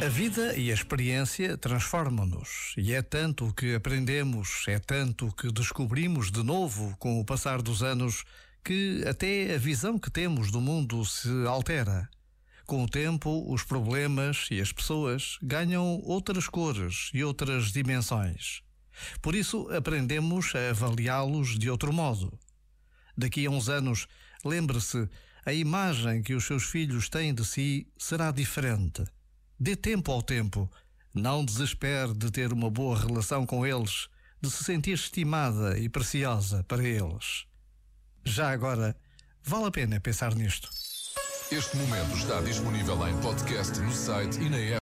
A vida e a experiência transformam-nos, e é tanto o que aprendemos, é tanto o que descobrimos de novo com o passar dos anos, que até a visão que temos do mundo se altera. Com o tempo, os problemas e as pessoas ganham outras cores e outras dimensões. Por isso, aprendemos a avaliá-los de outro modo. Daqui a uns anos, lembre-se, a imagem que os seus filhos têm de si será diferente Dê tempo ao tempo. Não desespere de ter uma boa relação com eles, de se sentir estimada e preciosa para eles. Já agora, vale a pena pensar nisto. Este momento está disponível em podcast no site e na app.